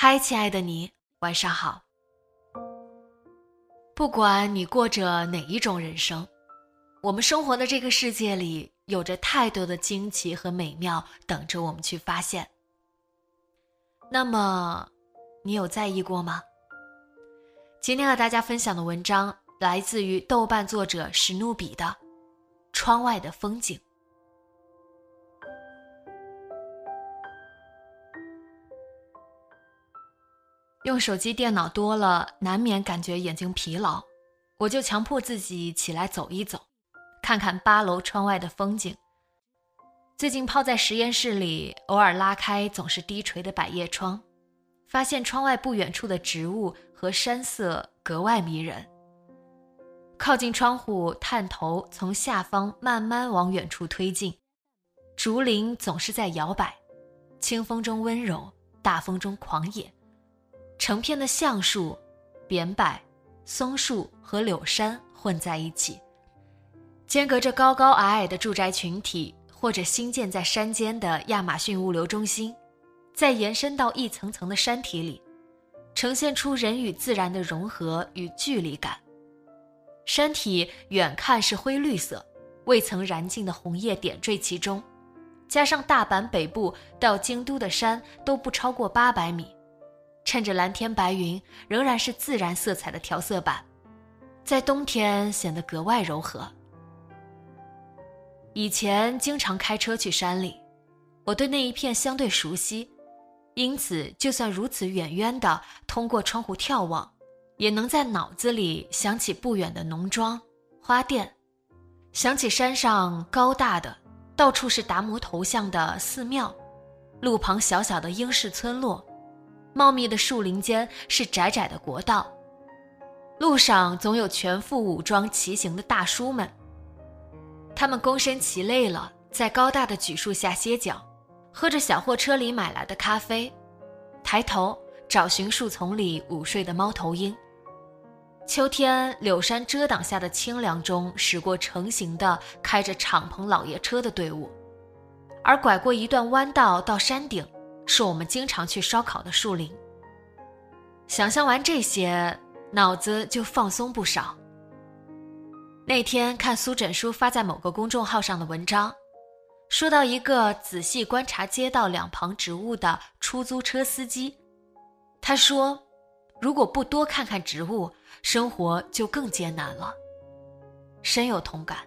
嗨，亲爱的你，晚上好。不管你过着哪一种人生，我们生活的这个世界里有着太多的惊奇和美妙等着我们去发现。那么，你有在意过吗？今天和大家分享的文章来自于豆瓣作者史努比的《窗外的风景》。用手机、电脑多了，难免感觉眼睛疲劳，我就强迫自己起来走一走，看看八楼窗外的风景。最近泡在实验室里，偶尔拉开总是低垂的百叶窗，发现窗外不远处的植物和山色格外迷人。靠近窗户，探头从下方慢慢往远处推进，竹林总是在摇摆，清风中温柔，大风中狂野。成片的橡树、扁柏、松树和柳杉混在一起，间隔着高高矮矮的住宅群体，或者新建在山间的亚马逊物流中心，再延伸到一层层的山体里，呈现出人与自然的融合与距离感。山体远看是灰绿色，未曾燃尽的红叶点缀其中，加上大阪北部到京都的山都不超过八百米。趁着蓝天白云仍然是自然色彩的调色板，在冬天显得格外柔和。以前经常开车去山里，我对那一片相对熟悉，因此就算如此远远的通过窗户眺望，也能在脑子里想起不远的农庄、花店，想起山上高大的、到处是达摩头像的寺庙，路旁小小的英式村落。茂密的树林间是窄窄的国道，路上总有全副武装骑行的大叔们。他们躬身骑累了，在高大的榉树下歇脚，喝着小货车里买来的咖啡，抬头找寻树丛里午睡的猫头鹰。秋天柳杉遮挡下的清凉中，驶过成行的开着敞篷老爷车的队伍，而拐过一段弯道到山顶。是我们经常去烧烤的树林。想象完这些，脑子就放松不少。那天看苏枕书发在某个公众号上的文章，说到一个仔细观察街道两旁植物的出租车司机，他说：“如果不多看看植物，生活就更艰难了。”深有同感。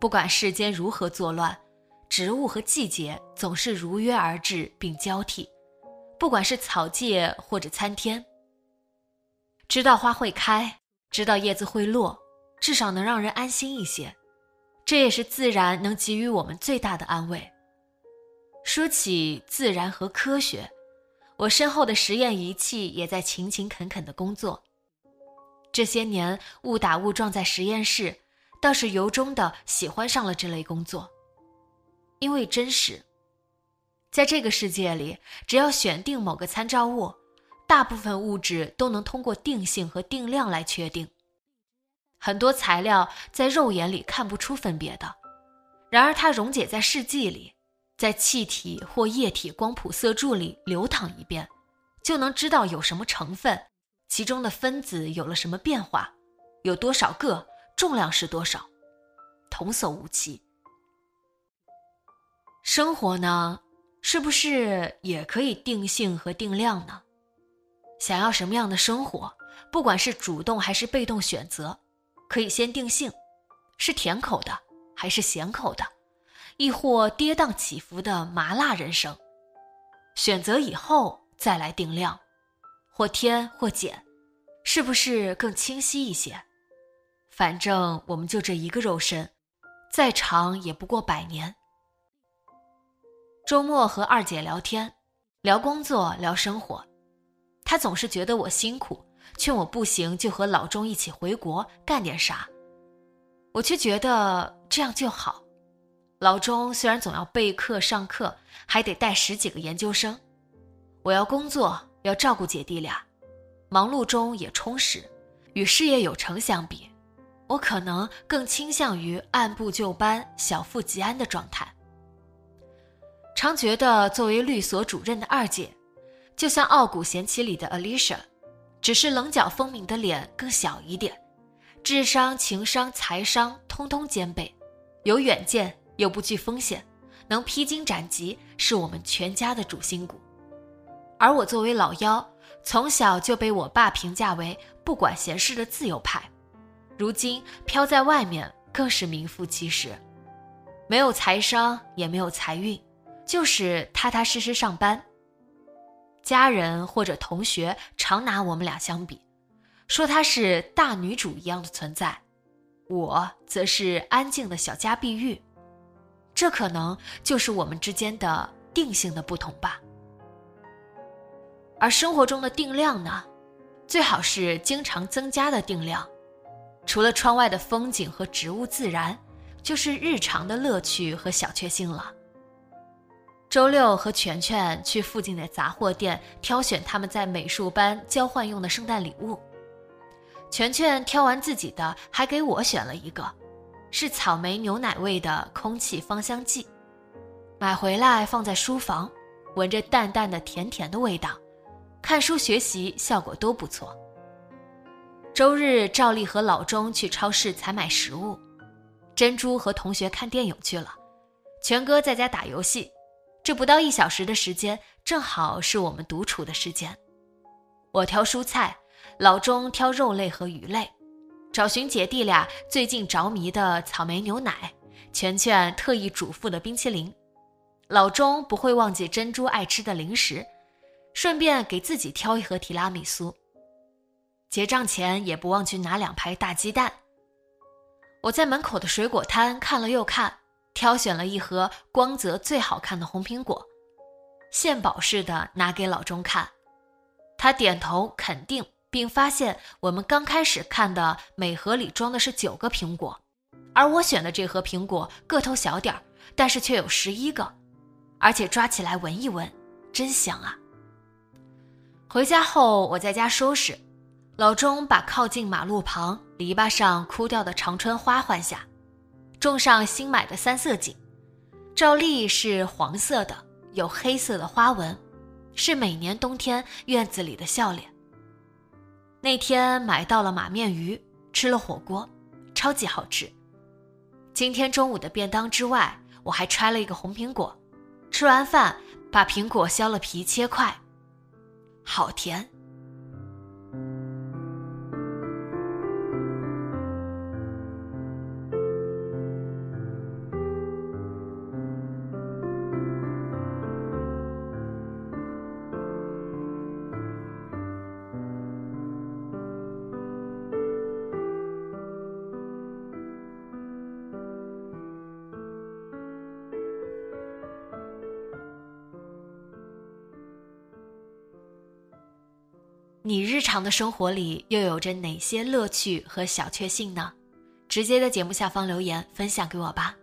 不管世间如何作乱。植物和季节总是如约而至并交替，不管是草芥或者参天。知道花会开，知道叶子会落，至少能让人安心一些。这也是自然能给予我们最大的安慰。说起自然和科学，我身后的实验仪器也在勤勤恳恳的工作。这些年误打误撞在实验室，倒是由衷的喜欢上了这类工作。因为真实，在这个世界里，只要选定某个参照物，大部分物质都能通过定性和定量来确定。很多材料在肉眼里看不出分别的，然而它溶解在试剂里，在气体或液体光谱色柱里流淌一遍，就能知道有什么成分，其中的分子有了什么变化，有多少个，重量是多少，童叟无欺。生活呢，是不是也可以定性和定量呢？想要什么样的生活，不管是主动还是被动选择，可以先定性，是甜口的还是咸口的，亦或跌宕起伏的麻辣人生，选择以后再来定量，或添或减，是不是更清晰一些？反正我们就这一个肉身，再长也不过百年。周末和二姐聊天，聊工作，聊生活。她总是觉得我辛苦，劝我不行就和老钟一起回国干点啥。我却觉得这样就好。老钟虽然总要备课上课，还得带十几个研究生，我要工作，要照顾姐弟俩，忙碌中也充实。与事业有成相比，我可能更倾向于按部就班、小富即安的状态。常觉得作为律所主任的二姐，就像《傲骨贤妻》里的 Alicia，只是棱角分明的脸更小一点，智商、情商、财商通通兼备，有远见又不惧风险，能披荆斩棘，是我们全家的主心骨。而我作为老幺，从小就被我爸评价为不管闲事的自由派，如今飘在外面更是名副其实，没有财商，也没有财运。就是踏踏实实上班。家人或者同学常拿我们俩相比，说她是大女主一样的存在，我则是安静的小家碧玉。这可能就是我们之间的定性的不同吧。而生活中的定量呢，最好是经常增加的定量。除了窗外的风景和植物自然，就是日常的乐趣和小确幸了。周六和全全去附近的杂货店挑选他们在美术班交换用的圣诞礼物。全全挑完自己的，还给我选了一个，是草莓牛奶味的空气芳香剂，买回来放在书房，闻着淡淡的甜甜的味道，看书学习效果都不错。周日照例和老钟去超市采买食物，珍珠和同学看电影去了，全哥在家打游戏。这不到一小时的时间，正好是我们独处的时间。我挑蔬菜，老钟挑肉类和鱼类，找寻姐弟俩最近着迷的草莓牛奶，全全特意嘱咐的冰淇淋，老钟不会忘记珍珠爱吃的零食，顺便给自己挑一盒提拉米苏。结账前也不忘去拿两排大鸡蛋。我在门口的水果摊看了又看。挑选了一盒光泽最好看的红苹果，献宝似的拿给老钟看，他点头肯定，并发现我们刚开始看的每盒里装的是九个苹果，而我选的这盒苹果个头小点儿，但是却有十一个，而且抓起来闻一闻，真香啊！回家后我在家收拾，老钟把靠近马路旁篱笆上枯掉的长春花换下。种上新买的三色堇，照例是黄色的，有黑色的花纹，是每年冬天院子里的笑脸。那天买到了马面鱼，吃了火锅，超级好吃。今天中午的便当之外，我还揣了一个红苹果，吃完饭把苹果削了皮切块，好甜。你日常的生活里又有着哪些乐趣和小确幸呢？直接在节目下方留言分享给我吧。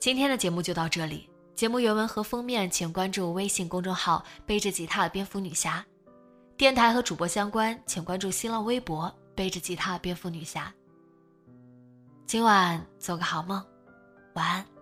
今天的节目就到这里，节目原文和封面请关注微信公众号“背着吉他的蝙蝠女侠”，电台和主播相关请关注新浪微博“背着吉他的蝙蝠女侠”。今晚做个好梦，晚安。